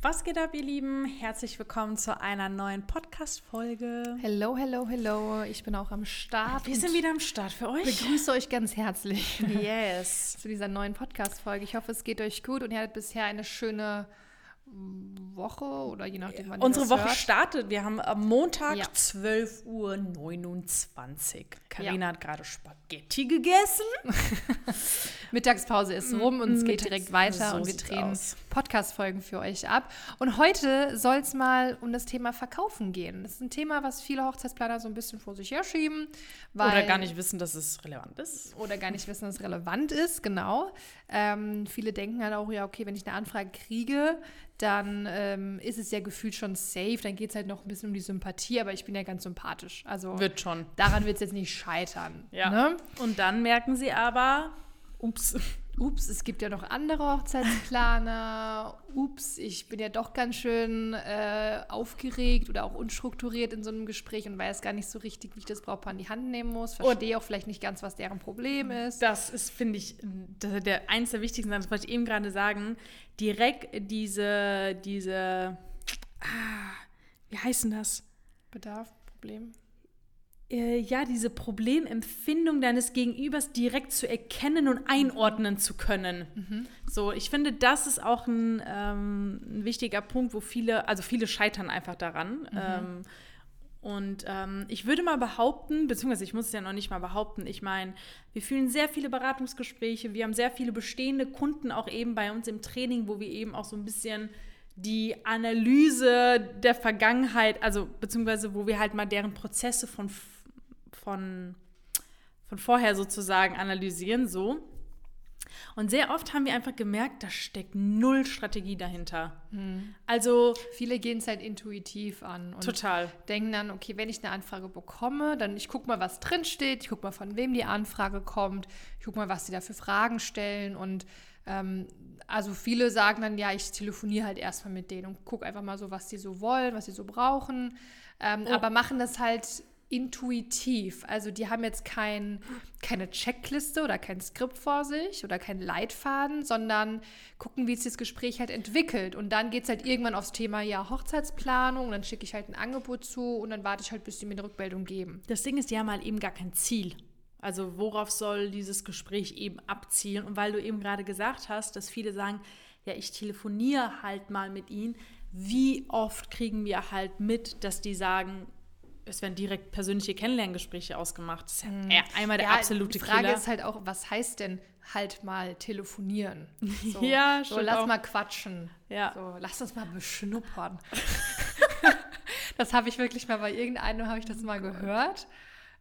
Was geht ab, ihr Lieben? Herzlich willkommen zu einer neuen Podcast-Folge. Hello, hello, hello. Ich bin auch am Start. Wir sind wieder am Start für euch. Ich begrüße euch ganz herzlich Yes. zu dieser neuen Podcast-Folge. Ich hoffe, es geht euch gut und ihr hattet bisher eine schöne Woche oder je nachdem, wann ihr Unsere Woche hört. startet. Wir haben am Montag Ja. 12.29 Uhr. Karina Ja. hat gerade Spaghetti gegessen. Mittagspause ist rum und es geht Mittags- direkt weiter so und wir drehen aus. Podcast-Folgen für euch ab. Und heute soll es mal um das Thema Verkaufen gehen. Das ist ein Thema, was viele Hochzeitsplaner so ein bisschen vor sich herschieben. Weil Oder gar nicht wissen, dass es relevant ist. oder gar nicht wissen, dass es relevant ist, genau. Ähm, viele denken halt auch, ja, okay, wenn ich eine Anfrage kriege, dann ähm, ist es ja gefühlt schon safe, dann geht es halt noch ein bisschen um die Sympathie, aber ich bin ja ganz sympathisch. Also Wird schon. daran wird es jetzt nicht scheitern. Ja. Ne? Und dann merken sie aber, ups, Ups, es gibt ja noch andere Hochzeitsplaner. Ups, ich bin ja doch ganz schön äh, aufgeregt oder auch unstrukturiert in so einem Gespräch und weiß gar nicht so richtig, wie ich das Brautpaar in die Hand nehmen muss. Verstehe auch vielleicht nicht ganz, was deren Problem ist. Das ist, finde ich, der, der, eins der wichtigsten Sachen, das wollte ich eben gerade sagen. Direkt diese, diese, ah, wie heißt denn das? Bedarf, Problem. Äh, ja, diese Problemempfindung deines Gegenübers direkt zu erkennen und einordnen zu können. So, ich finde, das ist auch ein, ähm, ein wichtiger Punkt, wo viele, also viele scheitern einfach daran. Ähm, und ähm, ich würde mal behaupten, beziehungsweise ich muss es ja noch nicht mal behaupten, ich meine, wir fühlen sehr viele Beratungsgespräche, wir haben sehr viele bestehende Kunden auch eben bei uns im Training, wo wir eben auch so ein bisschen die Analyse der Vergangenheit, also beziehungsweise wo wir halt mal deren Prozesse von, von, von vorher sozusagen analysieren, so. Und sehr oft haben wir einfach gemerkt, da steckt null Strategie dahinter. Also Viele gehen es halt intuitiv an und total. denken dann, okay, wenn ich eine Anfrage bekomme, dann ich gucke mal, was drin steht, ich gucke mal, von wem die Anfrage kommt, ich gucke mal, was sie da für Fragen stellen und ähm, also viele sagen dann, ja, ich telefoniere halt erstmal mit denen und gucke einfach mal so, was die so wollen, was sie so brauchen, ähm, Oh. aber machen das halt intuitiv. Also die haben jetzt kein, keine Checkliste oder kein Skript vor sich oder keinen Leitfaden, sondern gucken, wie sich das Gespräch halt entwickelt. Und dann geht es halt irgendwann aufs Thema, ja, Hochzeitsplanung, dann schicke ich halt ein Angebot zu und dann warte ich halt, bis die mir eine Rückmeldung geben. Das Ding ist, die haben halt eben gar kein Ziel. Also worauf soll dieses Gespräch eben abzielen? Und weil du eben gerade gesagt hast, dass viele sagen, ja, ich telefoniere halt mal mit ihnen. Wie oft kriegen wir halt mit, dass die sagen, es werden direkt persönliche Kennenlerngespräche ausgemacht. Das ist ja eher einmal der absolute die Frage Killer. ist halt auch, was heißt denn halt mal telefonieren? So, Ja, so stimmt lass auch. mal quatschen. Ja. So, lass uns mal beschnuppern. das habe ich wirklich mal bei irgendeinem habe ich das mal gehört.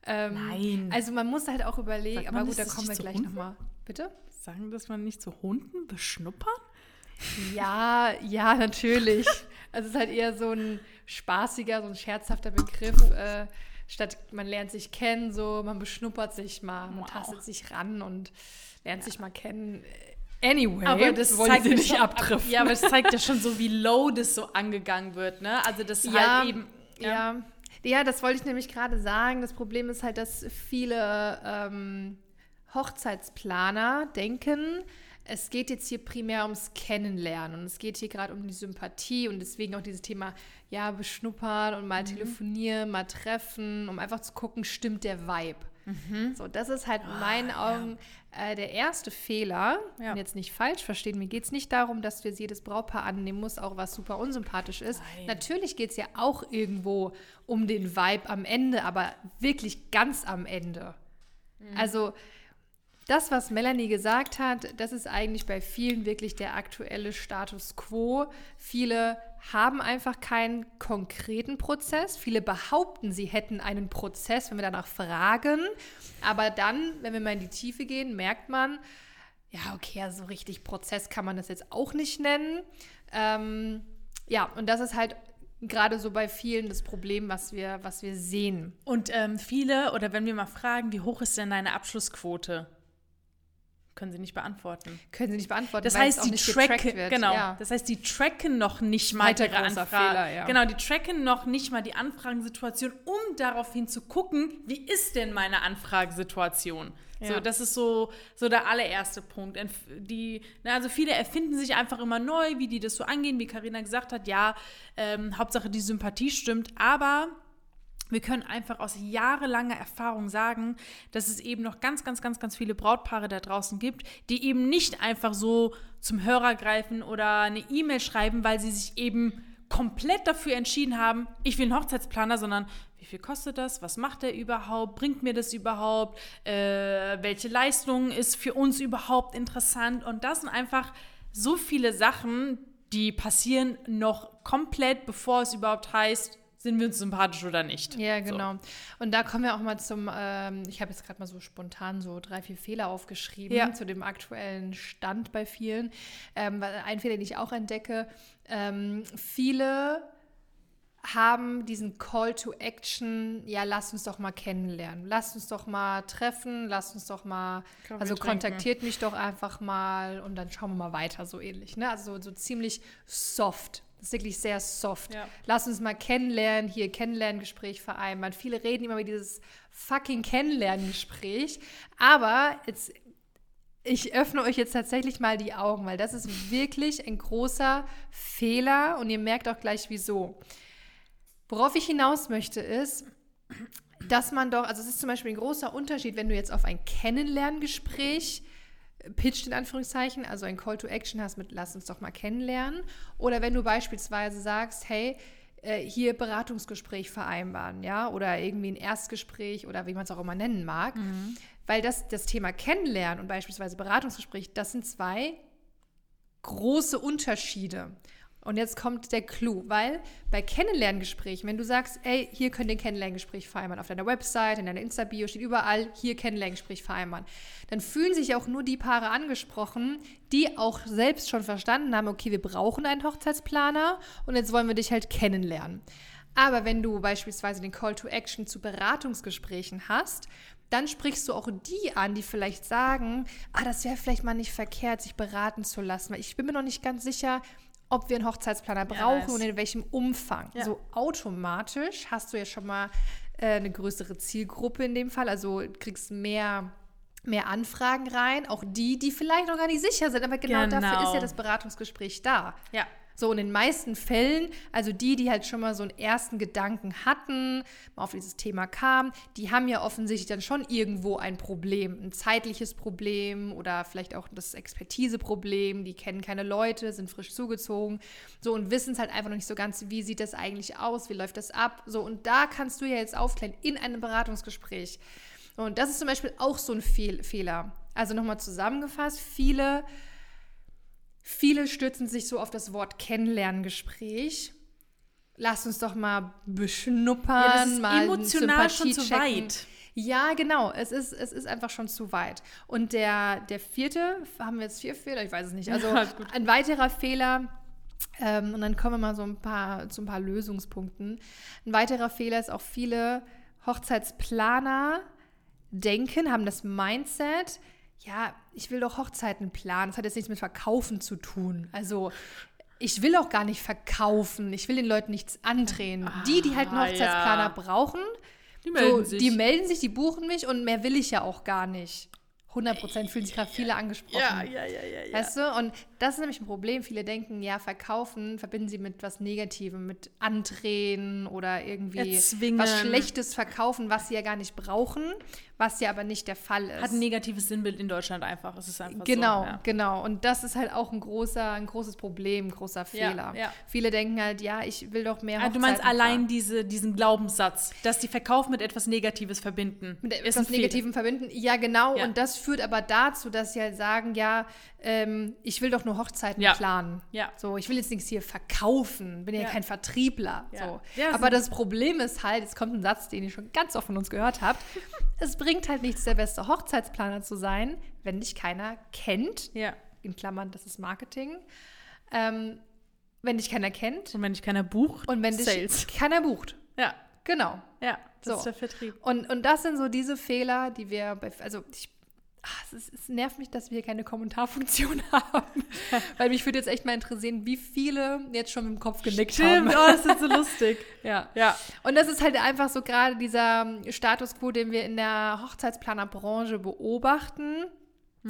Ähm, Nein. Also man muss halt auch überlegen, aber gut, da kommen wir gleich nochmal. Bitte? Sagen, dass man nicht zu Hunden beschnuppern? Ja, ja, natürlich. Also es ist halt eher so ein spaßiger, so ein scherzhafter Begriff. Äh, statt man lernt sich kennen, so man beschnuppert sich mal, man Wow. tastet sich ran und lernt sich mal kennen. Anyway, Aber das wollen sie ja nicht abdriften. Ja, aber es zeigt ja schon so, wie low das so angegangen wird, ne? Also das ja, halt eben. ja. ja. das wollte ich nämlich gerade sagen. Das Problem ist halt, dass viele ähm, Hochzeitsplaner denken, es geht jetzt hier primär ums Kennenlernen und es geht hier gerade um die Sympathie und deswegen auch dieses Thema, ja, beschnuppern und Mhm. mal telefonieren, mal treffen, um einfach zu gucken, stimmt der Vibe. Mhm. So, das ist halt in meinen Augen äh, der erste Fehler. Ja. Und jetzt nicht falsch verstehen, mir geht es nicht darum, dass du jetzt jedes Brautpaar annehmen musst, auch was super unsympathisch ist. Nein. Natürlich geht es ja auch irgendwo um den Vibe am Ende, aber wirklich ganz am Ende. Mhm. Also das, was Melanie gesagt hat, das ist eigentlich bei vielen wirklich der aktuelle Status quo. Viele haben einfach keinen konkreten Prozess. Viele behaupten, sie hätten einen Prozess, wenn wir danach fragen. Aber dann, wenn wir mal in die Tiefe gehen, merkt man, ja, okay, so richtig Prozess kann man das jetzt auch nicht nennen. Ähm, ja, und das ist halt gerade so bei vielen das Problem, was wir, was wir sehen. Und ähm, viele, oder wenn wir mal fragen, wie hoch ist denn deine Abschlussquote? Können sie nicht beantworten. Können sie nicht beantworten. Das weil es heißt, die tracken, genau. Ja. Das heißt, die tracken noch nicht mal Weiter ihre großer Anfrage. Fehler, ja. Genau, die tracken noch nicht mal die Anfragensituation, um daraufhin zu gucken, wie ist denn meine Anfragensituation. Ja. So, das ist so, so der allererste Punkt. Die, na, also viele erfinden sich einfach immer neu, wie die das so angehen, wie Karina gesagt hat, ja, ähm, Hauptsache die Sympathie stimmt, aber wir können einfach aus jahrelanger Erfahrung sagen, dass es eben noch ganz, ganz, ganz, ganz viele Brautpaare da draußen gibt, die eben nicht einfach so zum Hörer greifen oder eine E-Mail schreiben, weil sie sich eben komplett dafür entschieden haben, ich will einen Hochzeitsplaner, sondern wie viel kostet das? Was macht der überhaupt? Bringt mir das überhaupt? Äh, welche Leistung ist für uns überhaupt interessant? Und das sind einfach so viele Sachen, die passieren noch komplett, bevor es überhaupt heißt, sind wir uns sympathisch oder nicht. Ja, genau. Und da kommen wir auch mal zum, ähm, ich habe jetzt gerade mal so spontan so drei, vier Fehler aufgeschrieben Ja. zu dem aktuellen Stand bei vielen. Ähm, ein Fehler, den ich auch entdecke, ähm, viele haben diesen Call to Action, ja, lass uns doch mal kennenlernen, lass uns doch mal treffen, lass uns doch mal, Kaffee also kontaktiert mich doch einfach mal und dann schauen wir mal weiter, so ähnlich. Ne? Also so, so ziemlich soft. Das ist wirklich sehr soft. Ja. Lass uns mal kennenlernen, hier Kennenlerngespräch vereinbaren. Viele reden immer über dieses fucking Kennenlerngespräch, aber jetzt ich öffne euch jetzt tatsächlich mal die Augen, weil das ist wirklich ein großer Fehler und ihr merkt auch gleich wieso. Worauf ich hinaus möchte ist, dass man doch, also es ist zum Beispiel ein großer Unterschied, wenn du jetzt auf ein Kennenlerngespräch äh, pitcht in Anführungszeichen, also ein Call to Action hast mit lass uns doch mal kennenlernen. Oder wenn du beispielsweise sagst, hey, äh, hier Beratungsgespräch vereinbaren, ja, oder irgendwie ein Erstgespräch oder wie man es auch immer nennen mag, weil das das Thema Kennenlernen und beispielsweise Beratungsgespräch, das sind zwei große Unterschiede. Und jetzt kommt der Clou, weil bei Kennenlerngesprächen, wenn du sagst, ey, hier könnt ihr ein Kennenlerngespräch vereinbaren, auf deiner Website, in deiner Insta-Bio steht überall, hier Kennenlerngespräch vereinbaren, dann fühlen sich auch nur die Paare angesprochen, die auch selbst schon verstanden haben, okay, wir brauchen einen Hochzeitsplaner und jetzt wollen wir dich halt kennenlernen. Aber wenn du beispielsweise den Call to Action zu Beratungsgesprächen hast, dann sprichst du auch die an, die vielleicht sagen, ah, das wäre vielleicht mal nicht verkehrt, sich beraten zu lassen, weil ich bin mir noch nicht ganz sicher, ob wir einen Hochzeitsplaner brauchen nice. und in welchem Umfang. Ja. So automatisch hast du ja schon mal äh, eine größere Zielgruppe in dem Fall, also kriegst mehr mehr Anfragen rein, auch die, die vielleicht noch gar nicht sicher sind, aber genau, dafür Genau. ist ja das Beratungsgespräch da. Ja. So, und in den meisten Fällen, also die, die halt schon mal so einen ersten Gedanken hatten, mal auf dieses Thema kamen, die haben ja offensichtlich dann schon irgendwo ein Problem, ein zeitliches Problem oder vielleicht auch das Expertiseproblem, die kennen keine Leute, sind frisch zugezogen, so und wissen es halt einfach noch nicht so ganz, wie sieht das eigentlich aus, wie läuft das ab, so und da kannst du ja jetzt aufklären in einem Beratungsgespräch. Und das ist zum Beispiel auch so ein Fehl Fehler. Also nochmal zusammengefasst, viele Viele stützen sich so auf das Wort Kennenlerngespräch. Lass uns doch mal beschnuppern, Ja, das ist mal emotional schon zu Sympathie checken. weit. Ja, genau. Es ist, es ist einfach schon zu weit. Und der, der vierte, haben wir jetzt vier Fehler? Ich weiß es nicht. Also Ja, ein weiterer Fehler, ähm, und dann kommen wir mal so ein paar, zu ein paar Lösungspunkten. Ein weiterer Fehler ist auch viele Hochzeitsplaner denken, haben das Mindset, ja, ich will doch Hochzeiten planen. Das hat jetzt nichts mit Verkaufen zu tun. Also ich will auch gar nicht verkaufen. Ich will den Leuten nichts andrehen. die, die halt einen Ah, Hochzeitsplaner ja. brauchen, Die melden so, sich. die melden sich, die buchen mich und mehr will ich ja auch gar nicht. 100% fühlen sich gerade viele angesprochen. ja, ja, ja, ja, ja. Weißt du? Und das ist nämlich ein Problem. Viele denken, ja, verkaufen verbinden sie mit was Negativem, mit Andrehen oder irgendwie Erzwingen. was Schlechtes verkaufen, was sie ja gar nicht brauchen, was ja aber nicht der Fall ist. Hat ein negatives Sinnbild in Deutschland einfach. Es ist einfach Genau, so. Ja. genau. Und das ist halt auch ein großer, ein großes Problem, ein großer Ja, Fehler. ja. Viele denken halt, ja, ich will doch mehr Ah, du meinst Hochzeiten allein diese, diesen Glaubenssatz, dass die Verkauf mit etwas Negatives verbinden. mit etwas. Negativem verbinden. Ja, genau. Ja. Und das führt aber dazu, dass sie halt sagen, ja, ähm, ich will doch nur Hochzeiten Ja. planen. Ja. So, ich will jetzt nichts hier verkaufen, bin ja, Ja. kein Vertriebler. Ja. So. Ja, aber das Problem ist halt, jetzt kommt ein Satz, den ihr schon ganz oft von uns gehört habt. es bringt halt nichts, der beste Hochzeitsplaner zu sein, wenn dich keiner kennt. Ja. In Klammern, das ist Marketing. Ähm, wenn dich keiner kennt Und wenn dich keiner bucht, und wenn dich Sales. keiner bucht. Ja, Genau. ja, das So. ist der Vertrieb. Und, und das sind so diese Fehler, die wir, bei, also ich ach, es, ist, es, nervt mich, dass wir keine Kommentarfunktion haben. Weil mich würde jetzt echt mal interessieren, wie viele jetzt schon mit dem Kopf genickt Stimmt, haben. oh, das ist so lustig. ja. ja. Und das ist halt einfach so gerade dieser Status quo, den wir in der Hochzeitsplanerbranche beobachten,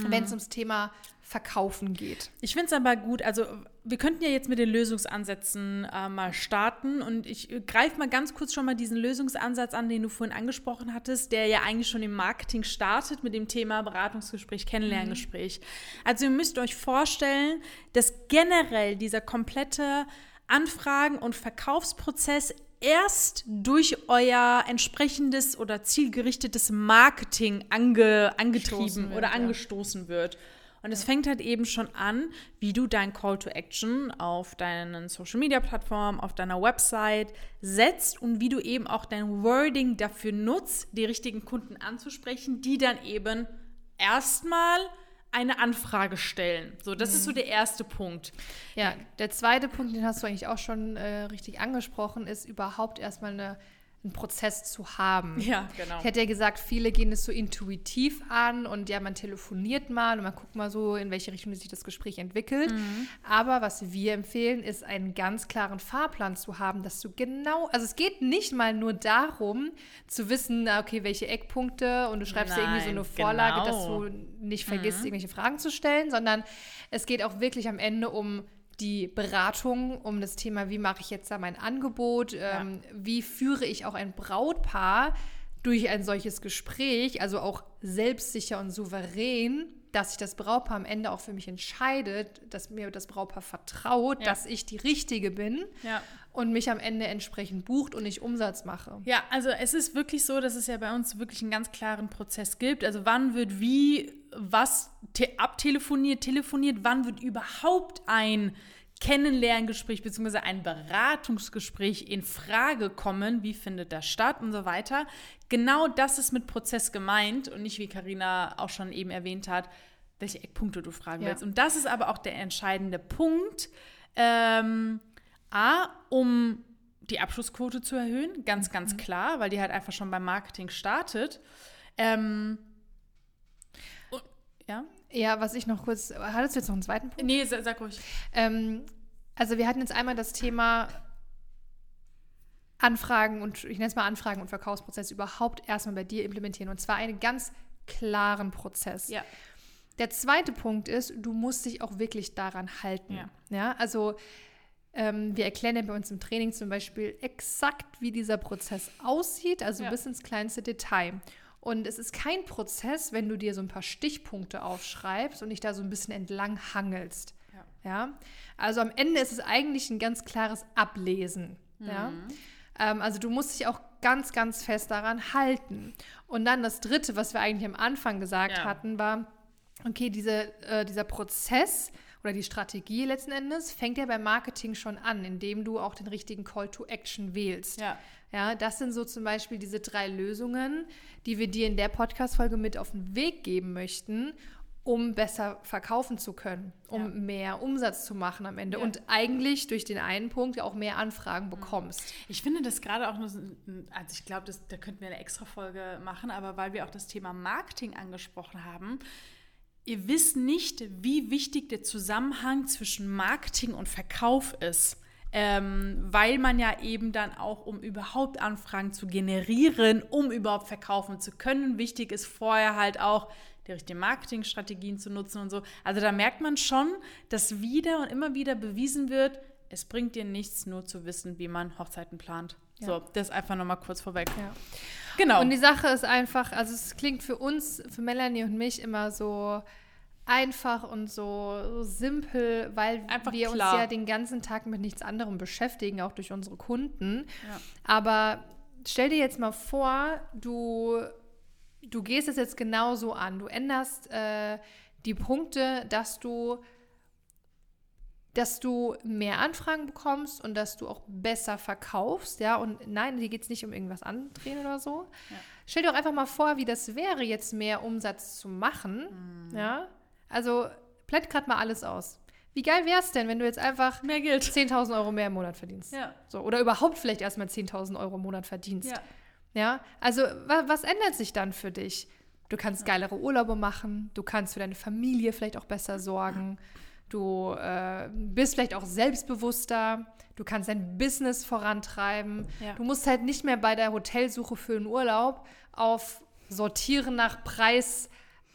mhm. wenn es ums Thema Verkaufen geht. Ich finde es aber gut, also wir könnten ja jetzt mit den Lösungsansätzen äh, mal starten und ich greife mal ganz kurz schon mal diesen Lösungsansatz an, den du vorhin angesprochen hattest, der ja eigentlich schon im Marketing startet mit dem Thema Beratungsgespräch, Kennenlerngespräch. Mhm. Also ihr müsst euch vorstellen, dass generell dieser komplette Anfragen- und Verkaufsprozess erst durch euer entsprechendes oder zielgerichtetes Marketing ange, angetrieben wird, oder angestoßen ja. wird. Und es fängt halt eben schon an, wie du dein Call to Action auf deinen Social Media Plattformen, auf deiner Website setzt und wie du eben auch dein Wording dafür nutzt, die richtigen Kunden anzusprechen, die dann eben erstmal eine Anfrage stellen. So, das mhm. ist so mhm. der erste Punkt. Ja, der zweite Punkt, den hast du eigentlich auch schon äh, richtig angesprochen, ist überhaupt erstmal eine einen Prozess zu haben. Ja, genau. Ich hätte ja gesagt, viele gehen es so intuitiv an und ja, man telefoniert mal und man guckt mal so, in welche Richtung sich das Gespräch entwickelt. Mhm. Aber was wir empfehlen, ist einen ganz klaren Fahrplan zu haben, dass du genau, also es geht nicht mal nur darum, zu wissen, okay, welche Eckpunkte und du schreibst Nein, dir irgendwie so eine Vorlage, genau. dass du nicht vergisst, mhm. irgendwelche Fragen zu stellen, sondern es geht auch wirklich am Ende um die Beratung um das Thema, wie mache ich jetzt da mein Angebot, ja. ähm, wie führe ich auch ein Brautpaar durch ein solches Gespräch, also auch selbstsicher und souverän, dass sich das Brautpaar am Ende auch für mich entscheidet, dass mir das Brautpaar vertraut, ja. dass ich die Richtige bin ja. Und mich am Ende entsprechend bucht und ich Umsatz mache. Ja, also es ist wirklich so, dass es ja bei uns wirklich einen ganz klaren Prozess gibt. Also wann wird wie was abtelefoniert, telefoniert, wann wird überhaupt ein Kennenlerngespräch bzw. ein Beratungsgespräch in Frage kommen, wie findet das statt und so weiter. Genau das ist mit Prozess gemeint und nicht, wie Karina auch schon eben erwähnt hat, welche Eckpunkte du fragen ja. willst. Und das ist aber auch der entscheidende Punkt. Ähm, A, um die Abschlussquote zu erhöhen, ganz, ganz mhm. klar, weil die halt einfach schon beim Marketing startet. Ähm, ja? Ja, was ich noch kurz. Hattest du jetzt noch einen zweiten Punkt? Nee, sag ruhig. Ähm, also, wir hatten jetzt einmal das Thema Anfragen und ich nenne es mal Anfragen und Verkaufsprozess überhaupt erstmal bei dir implementieren. Und zwar einen ganz klaren Prozess. Ja. Der zweite Punkt ist, du musst dich auch wirklich daran halten. Ja. ja also wir erklären ja bei uns im Training zum Beispiel exakt, wie dieser Prozess aussieht, also ja. bis ins kleinste Detail. Und es ist kein Prozess, wenn du dir so ein paar Stichpunkte aufschreibst und dich da so ein bisschen entlang hangelst. Ja. ja? Also am Ende ist es eigentlich ein ganz klares Ablesen. Mhm. Ja? Ähm, also du musst dich auch ganz, ganz fest daran halten. Und dann das Dritte, was wir eigentlich am Anfang gesagt hatten, war, okay, diese, äh, dieser Prozess oder die Strategie letzten Endes fängt ja beim Marketing schon an, indem du auch den richtigen Call to Action wählst. Ja. Ja, das sind so zum Beispiel diese drei Lösungen, die wir dir in der Podcast-Folge mit auf den Weg geben möchten, um besser verkaufen zu können, um ja. mehr Umsatz zu machen am Ende ja. und eigentlich durch den einen Punkt auch mehr Anfragen bekommst. Ich finde das gerade auch, also ich glaube, da könnten wir eine extra Folge machen, aber weil wir auch das Thema Marketing angesprochen haben, ihr wisst nicht, wie wichtig der Zusammenhang zwischen Marketing und Verkauf ist ähm, weil man ja eben dann auch, um überhaupt Anfragen zu generieren, um überhaupt verkaufen zu können, wichtig ist vorher halt auch die richtigen Marketingstrategien zu nutzen und so. Also da merkt man schon, dass wieder und immer wieder bewiesen wird, es bringt dir nichts, nur zu wissen, wie man Hochzeiten plant. Ja. So, das einfach nochmal kurz vorweg. Ja. Genau. Und die Sache ist einfach, also es klingt für uns, für Melanie und mich immer so, einfach und so, so simpel, weil einfach wir klar. uns ja den ganzen Tag mit nichts anderem beschäftigen, auch durch unsere Kunden. Ja. Aber stell dir jetzt mal vor, du, du gehst es jetzt genauso an. Du änderst äh, die Punkte, dass du dass du mehr Anfragen bekommst und dass du auch besser verkaufst, ja, und nein, hier geht es nicht um irgendwas andrehen oder so. Ja. Stell dir doch einfach mal vor, wie das wäre, jetzt mehr Umsatz zu machen, mhm. ja, also blend gerade mal alles aus. Wie geil wäre es denn, wenn du jetzt einfach mehr Geld 10.000 Euro mehr im Monat verdienst? Ja. So, oder überhaupt vielleicht erstmal 10.000 Euro im Monat verdienst. Ja. Ja, also wa was ändert sich dann für dich? Du kannst geilere Urlaube machen, du kannst für deine Familie vielleicht auch besser sorgen, du äh, bist vielleicht auch selbstbewusster, du kannst dein Business vorantreiben. Ja. Du musst halt nicht mehr bei der Hotelsuche für einen Urlaub auf Sortieren nach Preis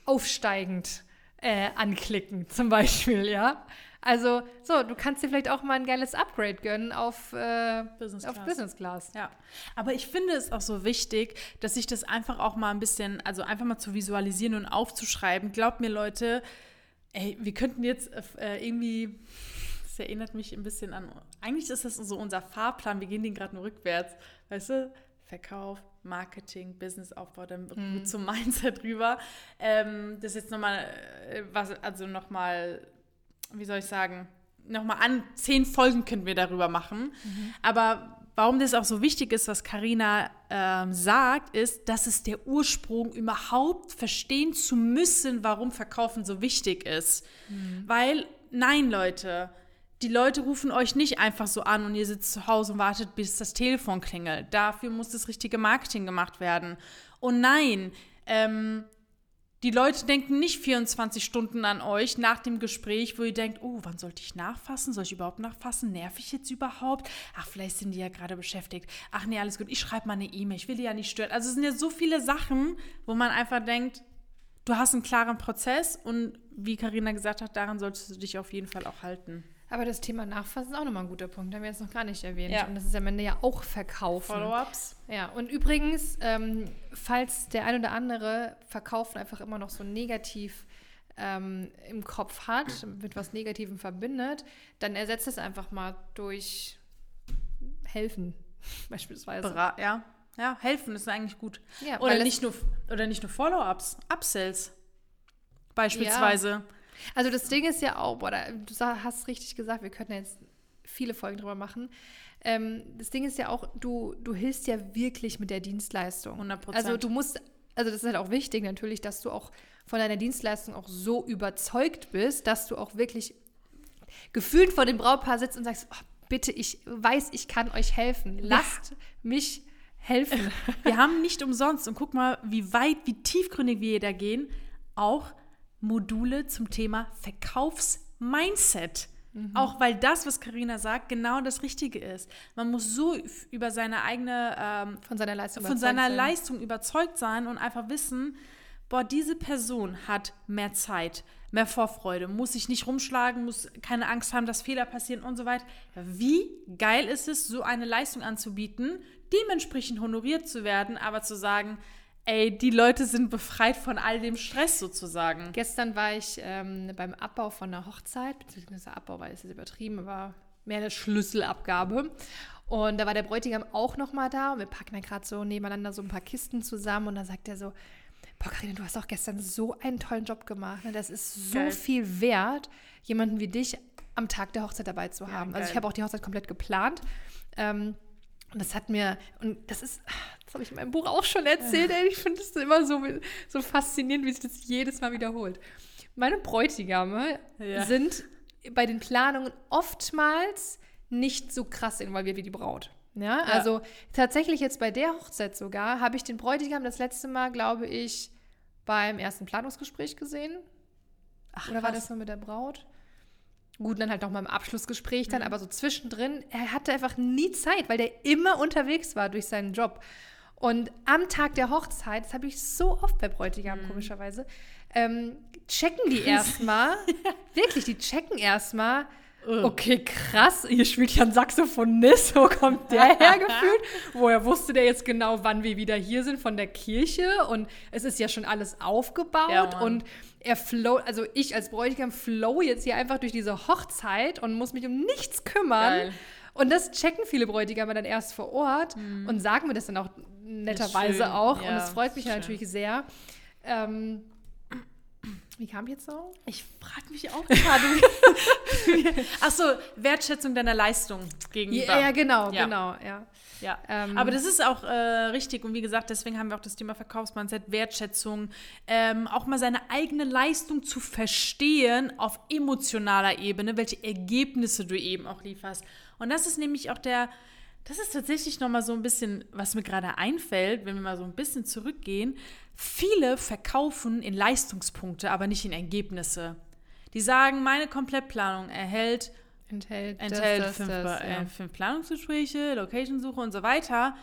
aufsteigend äh, anklicken, zum Beispiel, ja. Also, so, du kannst dir vielleicht auch mal ein geiles Upgrade gönnen auf, äh, Business auf Class. Business Class. Ja, aber ich finde es auch so wichtig, dass sich das einfach auch mal ein bisschen, also einfach mal zu visualisieren und aufzuschreiben. Glaubt mir, Leute, ey, wir könnten jetzt äh, irgendwie, das erinnert mich ein bisschen an, eigentlich ist das so unser Fahrplan, wir gehen den gerade nur rückwärts, weißt du? Verkauf, Marketing, Businessaufbau, dann Mhm. zum Mindset rüber. Ähm, das ist jetzt nochmal, äh, was, also nochmal, wie soll ich sagen, nochmal an zehn Folgen können wir darüber machen. Aber warum das auch so wichtig ist, was Karina ähm, sagt, ist, dass es der Ursprung überhaupt verstehen zu müssen, warum Verkaufen so wichtig ist. Weil, nein, Leute, die Leute rufen euch nicht einfach so an und ihr sitzt zu Hause und wartet, bis das Telefon klingelt. Dafür muss das richtige Marketing gemacht werden. Und nein, ähm, die Leute denken nicht 24 Stunden an euch nach dem Gespräch, wo ihr denkt, oh, wann sollte ich nachfassen? Soll ich überhaupt nachfassen? Nerv ich jetzt überhaupt? Ach, vielleicht sind die ja gerade beschäftigt. Ach nee, alles gut, ich schreibe mal eine E-Mail, ich will die ja nicht stören. Also es sind ja so viele Sachen, wo man einfach denkt, du hast einen klaren Prozess und wie Karina gesagt hat, daran solltest du dich auf jeden Fall auch halten. Aber das Thema Nachfassen ist auch nochmal ein guter Punkt, haben wir jetzt noch gar nicht erwähnt. Ja. Und das ist am Ende ja auch Verkaufen. Follow-ups? Ja, und übrigens, ähm, falls der ein oder andere Verkaufen einfach immer noch so negativ ähm, im Kopf hat, mit was Negativem verbindet, dann ersetzt es einfach mal durch Helfen, beispielsweise. Bera ja. ja, helfen ist eigentlich gut. Ja, oder, nicht nur, oder nicht nur Follow-ups, Upsells beispielsweise. Also das Ding ist ja auch, boah, da- du hast richtig gesagt, wir könnten jetzt viele Folgen drüber machen. Ähm, das Ding ist ja auch, du, du hilfst ja wirklich mit der Dienstleistung. 100%. Also du musst, also das ist halt auch wichtig natürlich, dass du auch von deiner Dienstleistung auch so überzeugt bist, dass du auch wirklich gefühlt vor dem Brautpaar sitzt und sagst, oh, bitte, ich weiß, ich kann euch helfen. Lasst mich helfen. Wir haben nicht umsonst, und guck mal, wie weit, wie tiefgründig wir hier da gehen, auch Module zum Thema Verkaufsmindset. Auch weil das, was Karina sagt, genau das Richtige ist. Man muss so über seine eigene, ähm, Von seiner Leistung von seiner sein. Leistung überzeugt sein und einfach wissen, boah, diese Person hat mehr Zeit, mehr Vorfreude, muss sich nicht rumschlagen, muss keine Angst haben, dass Fehler passieren und so weiter. Wie geil ist es, so eine Leistung anzubieten, dementsprechend honoriert zu werden, aber zu sagen, ey, die Leute sind befreit von all dem Stress sozusagen. Gestern war ich ähm, beim Abbau von einer Hochzeit, beziehungsweise Abbau war jetzt übertrieben, aber mehr eine Schlüsselabgabe. Und da war der Bräutigam auch noch mal da und wir packen dann gerade so nebeneinander so ein paar Kisten zusammen und dann sagt er so, boah Carina, du hast auch gestern so einen tollen Job gemacht. Ne? Das ist so Geil. viel wert, jemanden wie dich am Tag der Hochzeit dabei zu haben. also geil. ich habe auch die Hochzeit komplett geplant. Ähm, und das hat mir, und das ist, das habe ich in meinem Buch auch schon erzählt, ey, ich finde es immer so, so faszinierend, wie sich das jedes Mal wiederholt. Meine Bräutigame Ja. sind bei den Planungen oftmals nicht so krass involviert wie die Braut. Ja, also tatsächlich jetzt bei der Hochzeit sogar habe ich den Bräutigam das letzte Mal, glaube ich, beim ersten Planungsgespräch gesehen. Ach, Oder war krass. das nur mit der Braut? Gut, dann halt noch mal im Abschlussgespräch Mhm. dann, aber so zwischendrin, er hatte einfach nie Zeit, weil der immer unterwegs war durch seinen Job. Und am Tag der Hochzeit, das habe ich so oft bei Bräutigam Mhm. komischerweise, ähm, checken die erstmal, wirklich, die checken erstmal, okay, krass, hier spielt ja ein Saxophonist, wo kommt der her gefühlt? Woher wusste der jetzt genau, wann wir wieder hier sind von der Kirche? Und es ist ja schon alles aufgebaut Ja, und er flow, also ich als Bräutigam flow jetzt hier einfach durch diese Hochzeit und muss mich um nichts kümmern. Geil. Und das checken viele Bräutigame dann erst vor Ort und sagen mir das dann auch netterweise auch. und Ja, es freut mich schön. natürlich sehr. Ähm, wie kam ich jetzt so? Ich frage mich auch gerade. Achso, Wertschätzung deiner Leistung gegenüber. Ja, ja genau, Ja. genau, ja. Ja, Ähm, aber das ist auch äh, richtig und wie gesagt, deswegen haben wir auch das Thema Verkaufsmindset, Wertschätzung, ähm, auch mal seine eigene Leistung zu verstehen auf emotionaler Ebene, welche Ergebnisse du eben auch lieferst. Und das ist nämlich auch der Das ist tatsächlich nochmal so ein bisschen, was mir gerade einfällt, wenn wir mal so ein bisschen zurückgehen. Viele verkaufen in Leistungspunkte, aber nicht in Ergebnisse. Die sagen, meine Komplettplanung erhält, enthält, enthält das, fünf, das, äh, ja. fünf Planungsgespräche, Locationsuche und so weiter.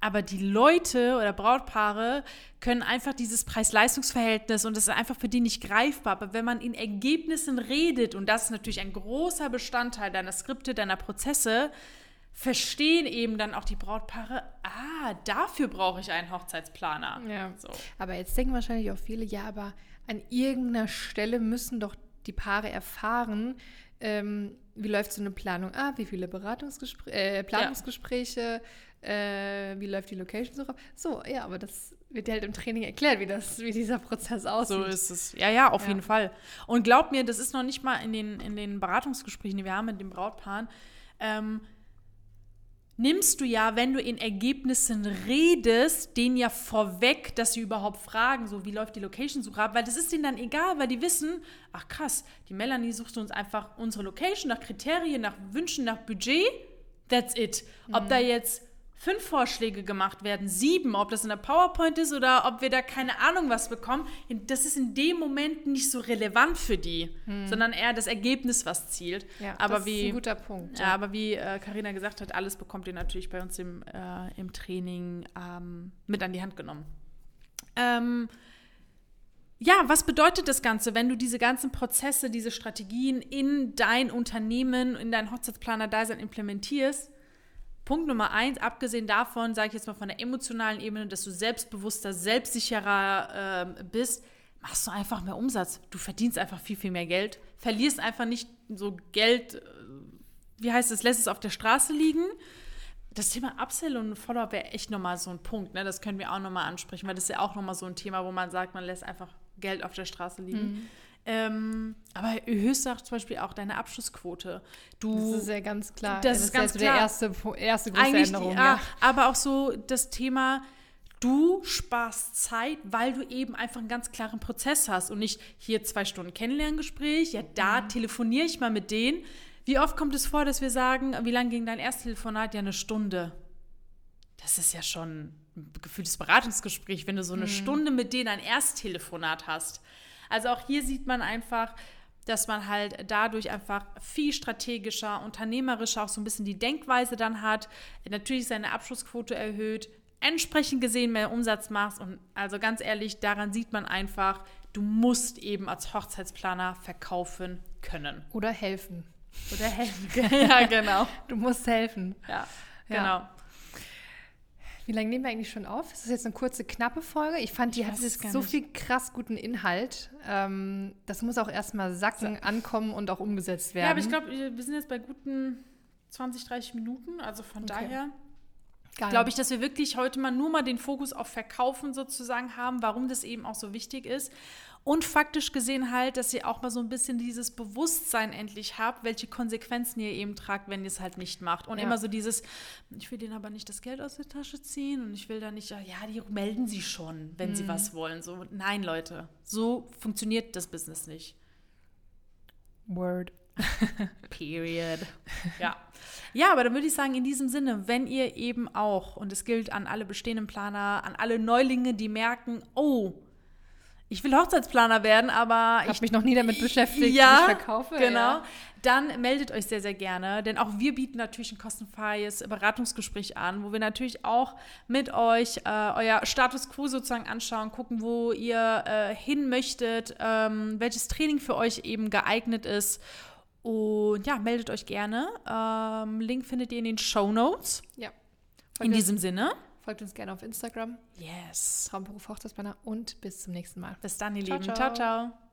Aber die Leute oder Brautpaare können einfach dieses Preis-Leistungs-Verhältnis und das ist einfach für die nicht greifbar. Aber wenn man in Ergebnissen redet, und das ist natürlich ein großer Bestandteil deiner Skripte, deiner Prozesse, verstehen eben dann auch die Brautpaare, ah, dafür brauche ich einen Hochzeitsplaner. Ja. So. Aber jetzt denken wahrscheinlich auch viele, ja, aber an irgendeiner Stelle müssen doch die Paare erfahren, ähm, wie läuft so eine Planung ab, wie viele Beratungsgespr äh, Planungsgespräche, äh, wie läuft die Location-Suche. So, ja, aber das wird dir halt im Training erklärt, wie, das, wie dieser Prozess aussieht. So ist es. Ja, ja, auf Ja. jeden Fall. Und glaub mir, das ist noch nicht mal in den, in den Beratungsgesprächen, die wir haben mit den Brautpaaren, ähm, nimmst du ja, wenn du in Ergebnissen redest, denen ja vorweg, dass sie überhaupt fragen, so wie läuft die Location-Suche ab, weil das ist denen dann egal, weil die wissen, ach krass, die Melanie sucht uns einfach unsere Location nach Kriterien, nach Wünschen, nach Budget, that's it. Ob da jetzt fünf Vorschläge gemacht werden, sieben, ob das in der PowerPoint ist oder ob wir da keine Ahnung was bekommen, das ist in dem Moment nicht so relevant für die, sondern eher das Ergebnis, was zielt. ja, aber das ist wie ein guter Punkt. ja, aber wie Karina gesagt hat, alles bekommt ihr natürlich bei uns im, äh, im Training ähm, mit an die Hand genommen. Ähm, ja, was bedeutet das Ganze, wenn du diese ganzen Prozesse, diese Strategien in dein Unternehmen, in dein Hochzeitsplaner-Dasein implementierst? Punkt Nummer eins, abgesehen davon, sage ich jetzt mal von der emotionalen Ebene, dass du selbstbewusster, selbstsicherer ähm, bist, machst du einfach mehr Umsatz. Du verdienst einfach viel, viel mehr Geld, verlierst einfach nicht so Geld, äh, wie heißt es, lässt es auf der Straße liegen. Das Thema Upsell und Follow-up wäre echt nochmal so ein Punkt, ne? Das können wir auch nochmal ansprechen, weil das ist ja auch nochmal so ein Thema, wo man sagt, man lässt einfach Geld auf der Straße liegen. Ähm, aber auch zum Beispiel auch deine Abschlussquote. Du, Das ist ja ganz klar. Das ist ganz so klar. der erste, erste große eigentlich, Änderung. ja, ja. aber auch so das Thema, du sparst Zeit, weil du eben einfach einen ganz klaren Prozess hast und nicht hier zwei Stunden Kennenlerngespräch, ja, da Mhm. telefoniere ich mal mit denen. Wie oft kommt es vor, dass wir sagen, wie lange ging dein Ersttelefonat? Ja, eine Stunde. Das ist ja schon ein gefühltes Beratungsgespräch, wenn du so Mhm. eine Stunde mit denen ein Ersttelefonat hast. Also auch hier sieht man einfach, dass man halt dadurch einfach viel strategischer, unternehmerischer auch so ein bisschen die Denkweise dann hat, natürlich seine Abschlussquote erhöht, entsprechend gesehen mehr Umsatz machst und also ganz ehrlich, daran sieht man einfach, du musst eben als Hochzeitsplaner verkaufen können. Oder helfen. Oder helfen. ja, genau. Du musst helfen. Ja, Ja. Wie lange nehmen wir eigentlich schon auf? Ist das jetzt eine kurze, knappe Folge? Ich fand, die Ich hat so nicht. viel krass guten Inhalt. Ähm, das muss auch erstmal sacken, ankommen und auch umgesetzt werden. Ja, aber ich glaube, wir sind jetzt bei guten 20, 30 Minuten. Also von Okay. daher glaube ich, dass wir wirklich heute mal nur mal den Fokus auf Verkaufen sozusagen haben, warum das eben auch so wichtig ist. Und faktisch gesehen halt, dass ihr auch mal so ein bisschen dieses Bewusstsein endlich habt, welche Konsequenzen ihr eben tragt, wenn ihr es halt nicht macht. Und Ja. immer so dieses, ich will denen aber nicht das Geld aus der Tasche ziehen und ich will da nicht, ja, die melden sie schon, wenn Mhm. sie was wollen. So, nein, Leute, so funktioniert das Business nicht. Word. Period. ja. Ja, aber dann würde ich sagen, in diesem Sinne, wenn ihr eben auch, und es gilt an alle bestehenden Planer, an alle Neulinge, die merken, oh, ich will Hochzeitsplaner werden, aber Ich habe ich mich noch nie damit beschäftigt, ja, ich verkaufe. Genau. Ja. Dann meldet euch sehr, sehr gerne, denn auch wir bieten natürlich ein kostenfreies Beratungsgespräch an, wo wir natürlich auch mit euch äh, euer Status quo sozusagen anschauen, gucken, wo ihr äh, hin möchtet, ähm, welches Training für euch eben geeignet ist. Und ja, meldet euch gerne. Ähm, Link findet ihr in den Show Notes. ja. In diesem Sinne. Folgt uns gerne auf Instagram, Yes. Traumberuf Hochzeitsplaner und bis zum nächsten Mal. Bis dann, ihr Ciao, Lieben. ciao. ciao. ciao.